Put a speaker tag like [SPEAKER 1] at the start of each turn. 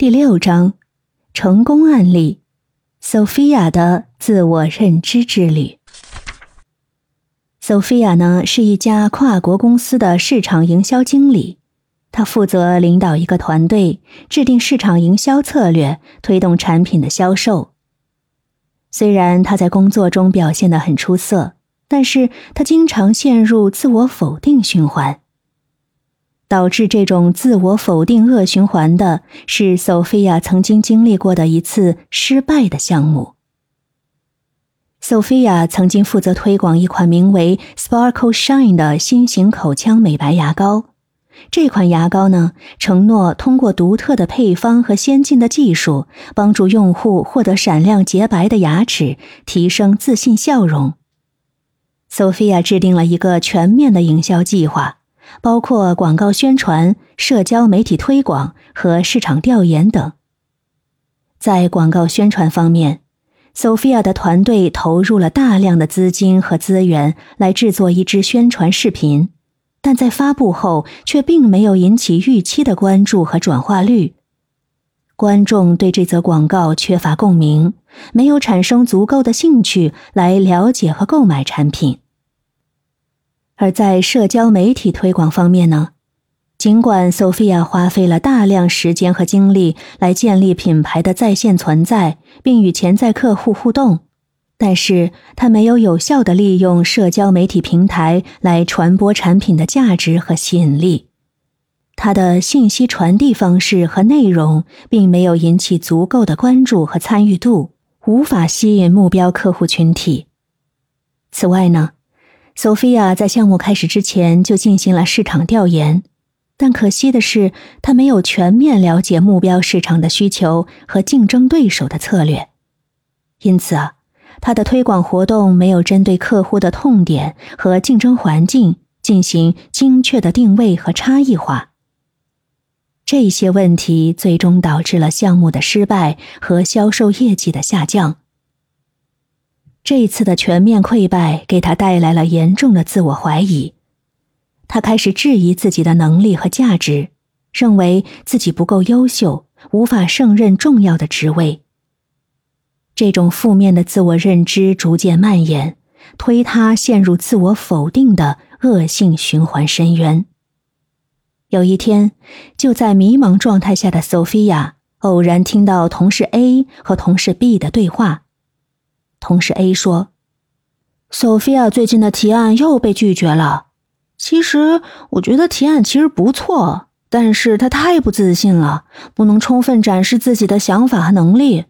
[SPEAKER 1] 第六章：成功案例，Sophia 的自我认知之旅。Sophia 呢是一家跨国公司的市场营销经理，她负责领导一个团队，制定市场营销策略，推动产品的销售。虽然她在工作中表现的很出色，但是她经常陷入自我否定循环。导致这种自我否定恶循环的是索菲亚曾经经历过的一次失败的项目。索菲亚曾经负责推广一款名为 Sparkle Shine 的新型口腔美白牙膏。这款牙膏呢，承诺通过独特的配方和先进的技术，帮助用户获得闪亮洁白的牙齿，提升自信笑容。索菲亚制定了一个全面的营销计划。包括广告宣传、社交媒体推广和市场调研等。在广告宣传方面，Sophia 的团队投入了大量的资金和资源来制作一支宣传视频，但在发布后却并没有引起预期的关注和转化率。观众对这则广告缺乏共鸣，没有产生足够的兴趣来了解和购买产品。而在社交媒体推广方面呢，尽管 Sophia 花费了大量时间和精力来建立品牌的在线存在，并与潜在客户互动，但是她没有有效的利用社交媒体平台来传播产品的价值和吸引力。他的信息传递方式和内容并没有引起足够的关注和参与度，无法吸引目标客户群体。此外呢？索菲亚在项目开始之前就进行了市场调研，但可惜的是，她没有全面了解目标市场的需求和竞争对手的策略，因此啊，她的推广活动没有针对客户的痛点和竞争环境进行精确的定位和差异化。这些问题最终导致了项目的失败和销售业绩的下降。这次的全面溃败给他带来了严重的自我怀疑，他开始质疑自己的能力和价值，认为自己不够优秀，无法胜任重要的职位。这种负面的自我认知逐渐蔓延，推他陷入自我否定的恶性循环深渊。有一天，就在迷茫状态下的 Sophia 偶然听到同事 A 和同事 B 的对话。同事 A 说：“：“Sophia 最近的提案又被拒绝了。其实我觉得提案其实不错，但是她太不自信了，不能充分展示自己的想法和能力，